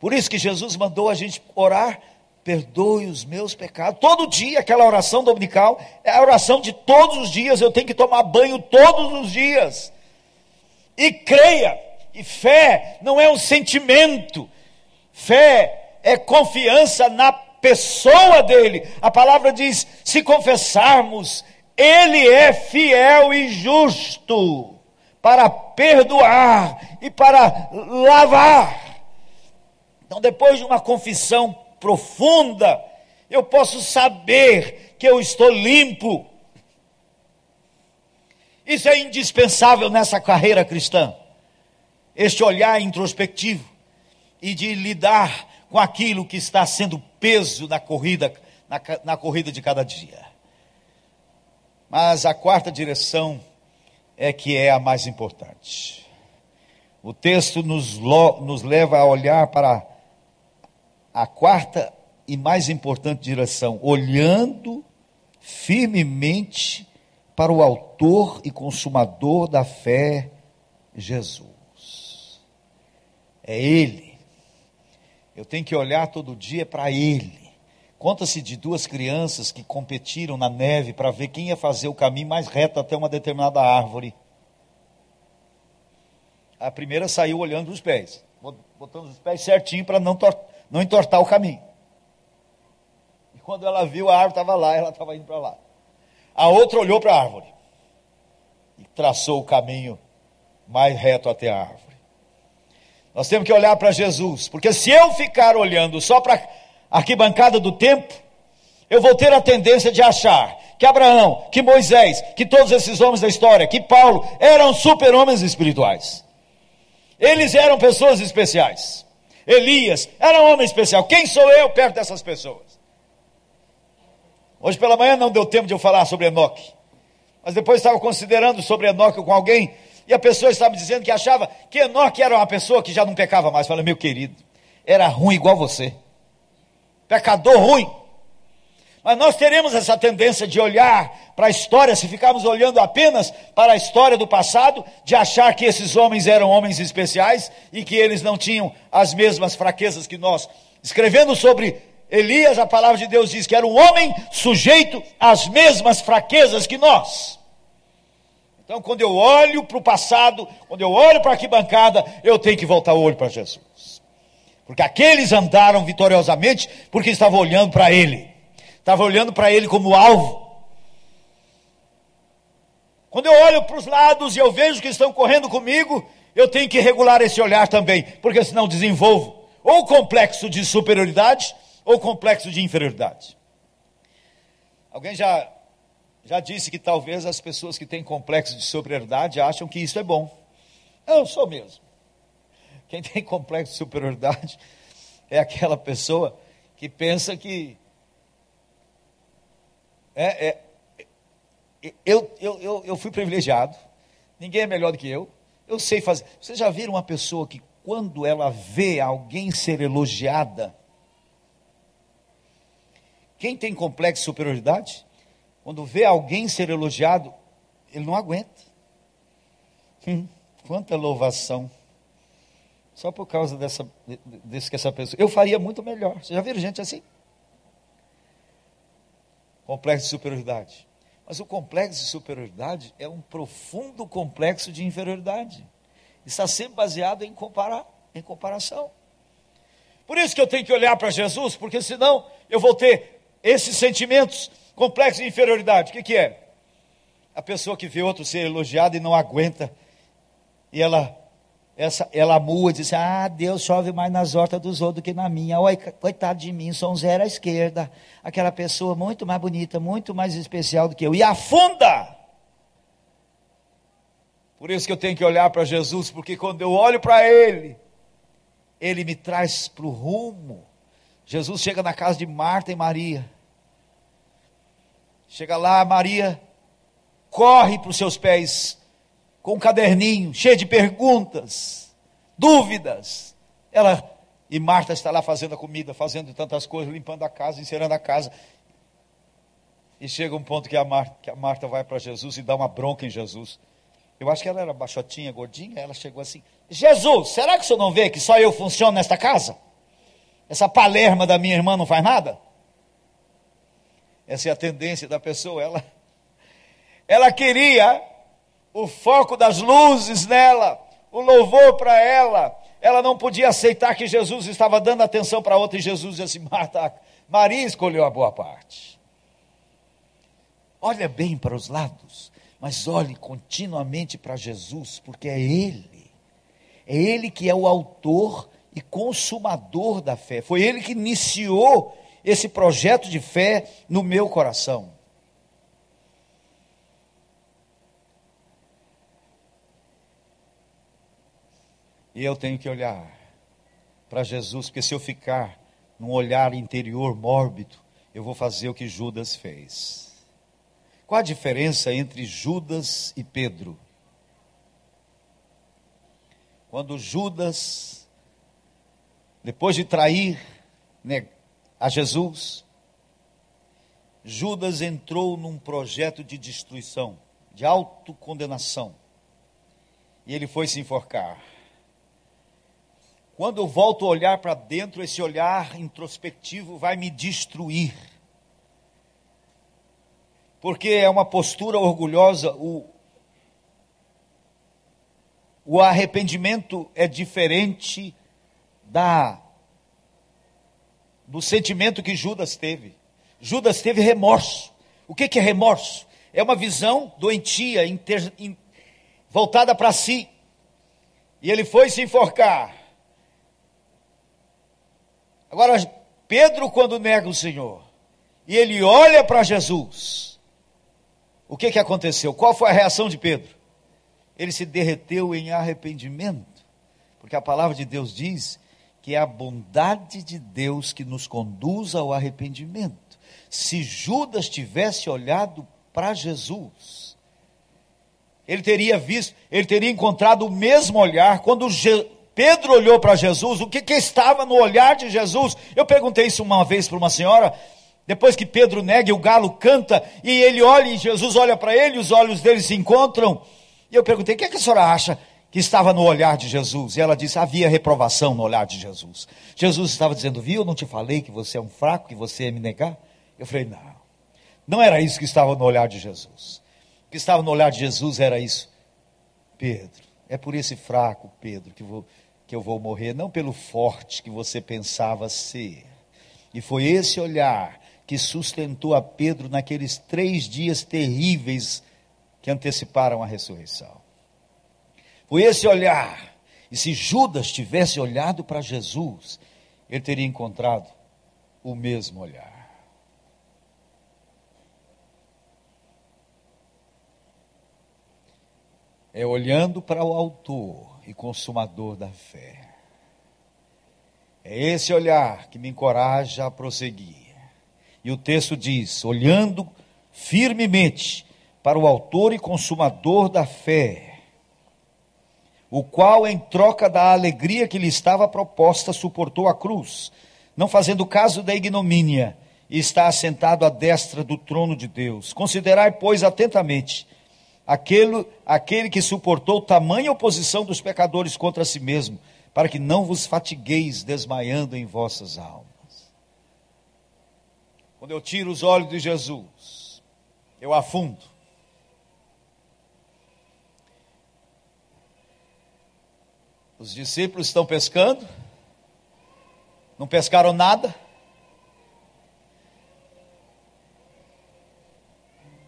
Por isso que Jesus mandou a gente orar, perdoe os meus pecados. Todo dia, aquela oração dominical, é a oração de todos os dias. Eu tenho que tomar banho todos os dias. E creia e fé não é um sentimento, fé é confiança na pessoa dele. A palavra diz: se confessarmos, ele é fiel e justo para perdoar e para lavar. Então, depois de uma confissão profunda, eu posso saber que eu estou limpo. Isso é indispensável nessa carreira cristã este olhar introspectivo e de lidar com aquilo que está sendo peso na corrida, na, na corrida de cada dia. Mas a quarta direção é que é a mais importante. O texto nos, nos leva a olhar para a quarta e mais importante direção, olhando firmemente para o Autor e Consumador da fé, Jesus é Ele. Eu tenho que olhar todo dia para Ele. Conta-se de duas crianças que competiram na neve para ver quem ia fazer o caminho mais reto até uma determinada árvore. A primeira saiu olhando os pés, botando os pés certinho para não, não entortar o caminho. E quando ela viu, a árvore estava lá, ela estava indo para lá. A outra olhou para a árvore e traçou o caminho mais reto até a árvore. Nós temos que olhar para Jesus, porque se eu ficar olhando só para a arquibancada do tempo, eu vou ter a tendência de achar que Abraão, que Moisés, que todos esses homens da história, que Paulo eram super-homens espirituais. Eles eram pessoas especiais. Elias era um homem especial. Quem sou eu perto dessas pessoas? Hoje pela manhã não deu tempo de eu falar sobre Enoque. Mas depois estava considerando sobre Enoque com alguém e a pessoa estava dizendo que achava que Enoque era uma pessoa que já não pecava mais. Falei, meu querido, era ruim igual você. Pecador ruim. Mas nós teremos essa tendência de olhar para a história, se ficarmos olhando apenas para a história do passado, de achar que esses homens eram homens especiais e que eles não tinham as mesmas fraquezas que nós. Escrevendo sobre Elias, a palavra de Deus diz que era um homem sujeito às mesmas fraquezas que nós. Então, quando eu olho para o passado, quando eu olho para a arquibancada, eu tenho que voltar o olho para Jesus. Porque aqueles andaram vitoriosamente porque estavam olhando para Ele, estavam olhando para Ele como alvo. Quando eu olho para os lados e eu vejo que estão correndo comigo, eu tenho que regular esse olhar também, porque senão desenvolvo ou complexo de superioridade ou complexo de inferioridade. Alguém já já disse que talvez as pessoas que têm complexo de superioridade acham que isso é bom. Eu sou mesmo. Quem tem complexo de superioridade é aquela pessoa que pensa que é, é, eu, eu, eu, eu fui privilegiado, ninguém é melhor do que eu, eu sei fazer. Vocês já viram uma pessoa que, quando ela vê alguém ser elogiada, quem tem complexo de superioridade, quando vê alguém ser elogiado, ele não aguenta. Hum, quanta louvação. Só por causa dessa, desse que essa pessoa. Eu faria muito melhor. Vocês já viram gente assim? Complexo de superioridade. Mas o complexo de superioridade é um profundo complexo de inferioridade. Está sempre baseado em comparar, em comparação. Por isso que eu tenho que olhar para Jesus, porque senão eu vou ter esses sentimentos complexos de inferioridade. O que, que é? A pessoa que vê outro ser elogiado e não aguenta, e ela essa, ela mua e diz: Ah, Deus chove mais nas hortas dos outros do que na minha. Oi, coitado de mim, sou um zero à esquerda. Aquela pessoa muito mais bonita, muito mais especial do que eu. E afunda! Por isso que eu tenho que olhar para Jesus, porque quando eu olho para Ele, Ele me traz para o rumo. Jesus chega na casa de Marta e Maria. Chega lá, Maria corre para os seus pés com um caderninho cheio de perguntas, dúvidas. Ela e Marta está lá fazendo a comida, fazendo tantas coisas, limpando a casa, encerando a casa. E chega um ponto que a Marta, que a Marta vai para Jesus e dá uma bronca em Jesus. Eu acho que ela era baixotinha, gordinha, ela chegou assim: Jesus, será que o senhor não vê que só eu funciono nesta casa? Essa palerma da minha irmã não faz nada? Essa é a tendência da pessoa. Ela, ela queria o foco das luzes nela, o louvor para ela. Ela não podia aceitar que Jesus estava dando atenção para outra e Jesus disse assim: Marta, Maria escolheu a boa parte. Olha bem para os lados, mas olhe continuamente para Jesus, porque é Ele. É Ele que é o autor e consumador da fé. Foi Ele que iniciou esse projeto de fé no meu coração. E eu tenho que olhar para Jesus, porque se eu ficar num olhar interior mórbido, eu vou fazer o que Judas fez. Qual a diferença entre Judas e Pedro? Quando Judas, depois de trair né, a Jesus, Judas entrou num projeto de destruição, de autocondenação, e ele foi se enforcar. Quando eu volto a olhar para dentro, esse olhar introspectivo vai me destruir. Porque é uma postura orgulhosa, o, o arrependimento é diferente da do sentimento que Judas teve. Judas teve remorso. O que, que é remorso? É uma visão doentia, inter, in, voltada para si. E ele foi se enforcar. Agora, Pedro, quando nega o Senhor, e ele olha para Jesus, o que, que aconteceu? Qual foi a reação de Pedro? Ele se derreteu em arrependimento, porque a palavra de Deus diz que é a bondade de Deus que nos conduz ao arrependimento. Se Judas tivesse olhado para Jesus, ele teria visto, ele teria encontrado o mesmo olhar quando Je Pedro olhou para Jesus, o que, que estava no olhar de Jesus? Eu perguntei isso uma vez para uma senhora, depois que Pedro nega, o galo canta, e ele olha, e Jesus olha para ele, os olhos dele se encontram. E eu perguntei: o que, é que a senhora acha que estava no olhar de Jesus? E ela disse: havia reprovação no olhar de Jesus. Jesus estava dizendo: viu, eu não te falei que você é um fraco, que você ia me negar? Eu falei: não, não era isso que estava no olhar de Jesus. O que estava no olhar de Jesus era isso. Pedro, é por esse fraco, Pedro, que vou, que eu vou morrer, não pelo forte que você pensava ser. E foi esse olhar que sustentou a Pedro naqueles três dias terríveis que anteciparam a ressurreição. Foi esse olhar. E se Judas tivesse olhado para Jesus, ele teria encontrado o mesmo olhar. É olhando para o Autor e consumador da fé. É esse olhar que me encoraja a prosseguir. E o texto diz: olhando firmemente para o Autor e Consumador da fé, o qual, em troca da alegria que lhe estava proposta, suportou a cruz, não fazendo caso da ignomínia, e está assentado à destra do trono de Deus. Considerai, pois, atentamente aquele, aquele que suportou tamanha oposição dos pecadores contra si mesmo, para que não vos fatigueis desmaiando em vossas almas. Quando eu tiro os olhos de Jesus, eu afundo. Os discípulos estão pescando, não pescaram nada.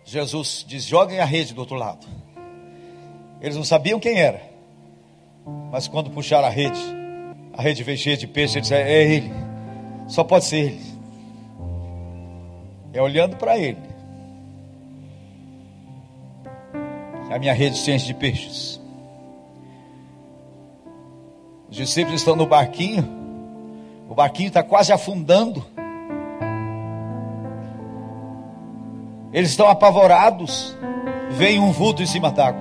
Jesus diz: joguem a rede do outro lado. Eles não sabiam quem era, mas quando puxaram a rede, a rede veio cheia de peixe. Eles disseram: é ele, só pode ser ele. É olhando para ele. A minha rede se enche de peixes. Os discípulos estão no barquinho, o barquinho está quase afundando. Eles estão apavorados. Vem um vulto em cima d'água.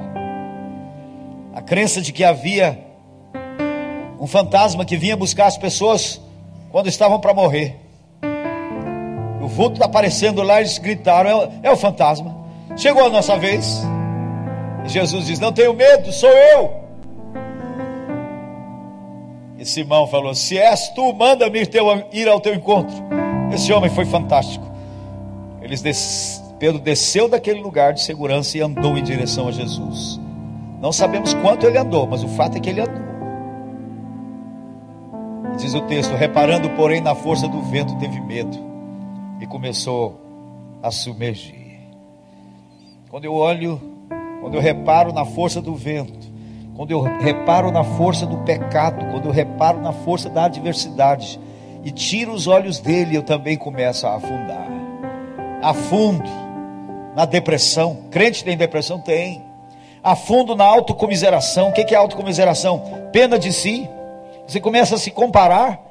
A crença de que havia um fantasma que vinha buscar as pessoas quando estavam para morrer. O vulto está aparecendo lá, eles gritaram: é, é o fantasma. Chegou a nossa vez. E Jesus diz: Não tenho medo, sou eu. Simão falou: Se és tu, manda-me ir ao teu encontro. Esse homem foi fantástico. Eles des Pedro desceu daquele lugar de segurança e andou em direção a Jesus. Não sabemos quanto ele andou, mas o fato é que ele andou. Diz o texto: reparando, porém, na força do vento, teve medo e começou a submergir. Quando eu olho, quando eu reparo na força do vento, quando eu reparo na força do pecado, quando eu reparo na força da adversidade e tiro os olhos dele, eu também começo a afundar. Afundo na depressão. Crente tem depressão? Tem. Afundo na autocomiseração. O que é autocomiseração? Pena de si. Você começa a se comparar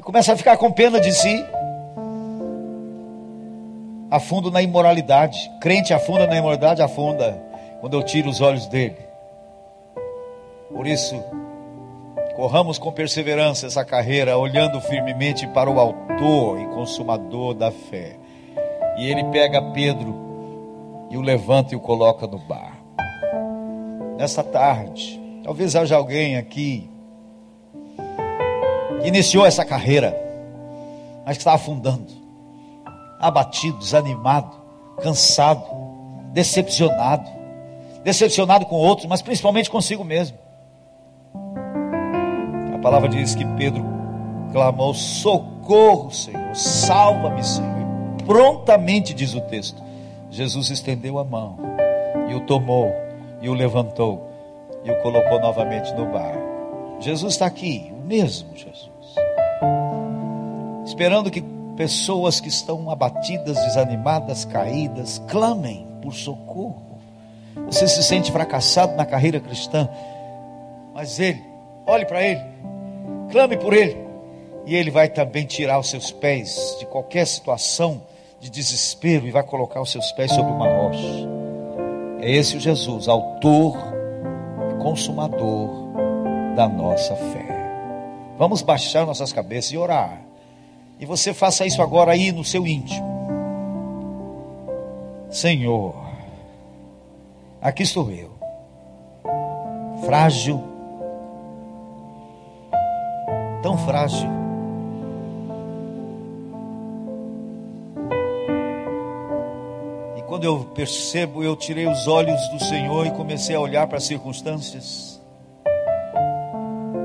e começa a ficar com pena de si. Afundo na imoralidade. Crente afunda na imoralidade, afunda quando eu tiro os olhos dele. Por isso, corramos com perseverança essa carreira, olhando firmemente para o Autor e Consumador da fé. E ele pega Pedro e o levanta e o coloca no bar. Nessa tarde, talvez haja alguém aqui que iniciou essa carreira, mas que está afundando, abatido, desanimado, cansado, decepcionado, decepcionado com outros, mas principalmente consigo mesmo. Palavra diz que Pedro clamou: Socorro, Senhor, salva-me, Senhor. E prontamente diz o texto Jesus estendeu a mão e o tomou e o levantou e o colocou novamente no bar. Jesus está aqui, o mesmo Jesus, esperando que pessoas que estão abatidas, desanimadas, caídas, clamem por socorro. Você se sente fracassado na carreira cristã, mas Ele, olhe para Ele, clame por Ele, e Ele vai também tirar os seus pés de qualquer situação de desespero e vai colocar os seus pés sobre uma rocha. É esse o Jesus, autor e consumador da nossa fé. Vamos baixar nossas cabeças e orar. E você faça isso agora aí no seu íntimo. Senhor, aqui estou eu, frágil, tão frágil. E quando eu percebo, eu tirei os olhos do Senhor e comecei a olhar para as circunstâncias,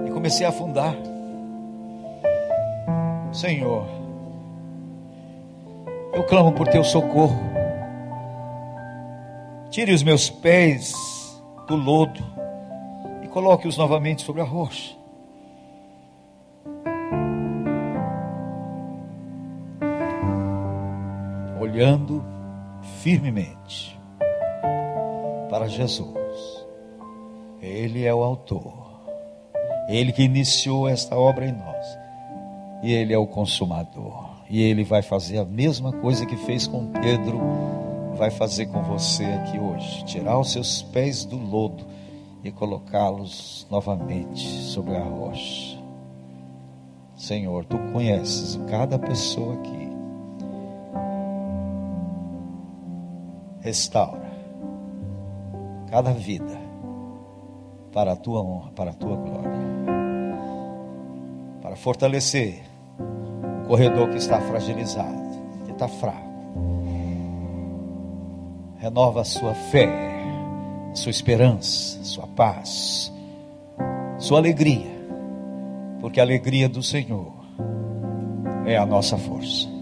e comecei a afundar. Senhor, eu clamo por teu socorro. Tire os meus pés do lodo e coloque-os novamente sobre a rocha. Olhando firmemente para Jesus. Ele é o autor. Ele que iniciou esta obra em nós e Ele é o consumador. E Ele vai fazer a mesma coisa que fez com Pedro, vai fazer com você aqui hoje: tirar os seus pés do lodo e colocá-los novamente sobre a rocha. Senhor, tu conheces cada pessoa aqui. Restaura cada vida para a tua honra, para a tua glória. Para fortalecer corredor que está fragilizado, que está fraco. Renova a sua fé, a sua esperança, a sua paz, sua alegria, porque a alegria do Senhor é a nossa força.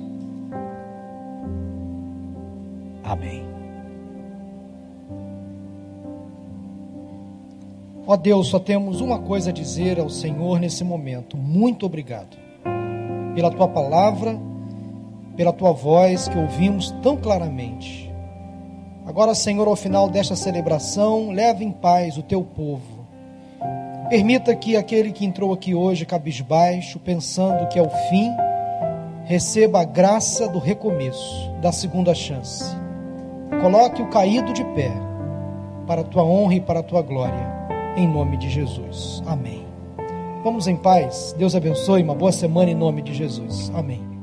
Ó Deus, só temos uma coisa a dizer ao Senhor nesse momento. Muito obrigado pela tua palavra, pela tua voz que ouvimos tão claramente. Agora, Senhor, ao final desta celebração, leve em paz o teu povo. Permita que aquele que entrou aqui hoje cabisbaixo, pensando que é o fim, receba a graça do recomeço, da segunda chance. Coloque o caído de pé, para a tua honra e para a tua glória, em nome de Jesus. Amém. Vamos em paz. Deus abençoe. Uma boa semana em nome de Jesus. Amém.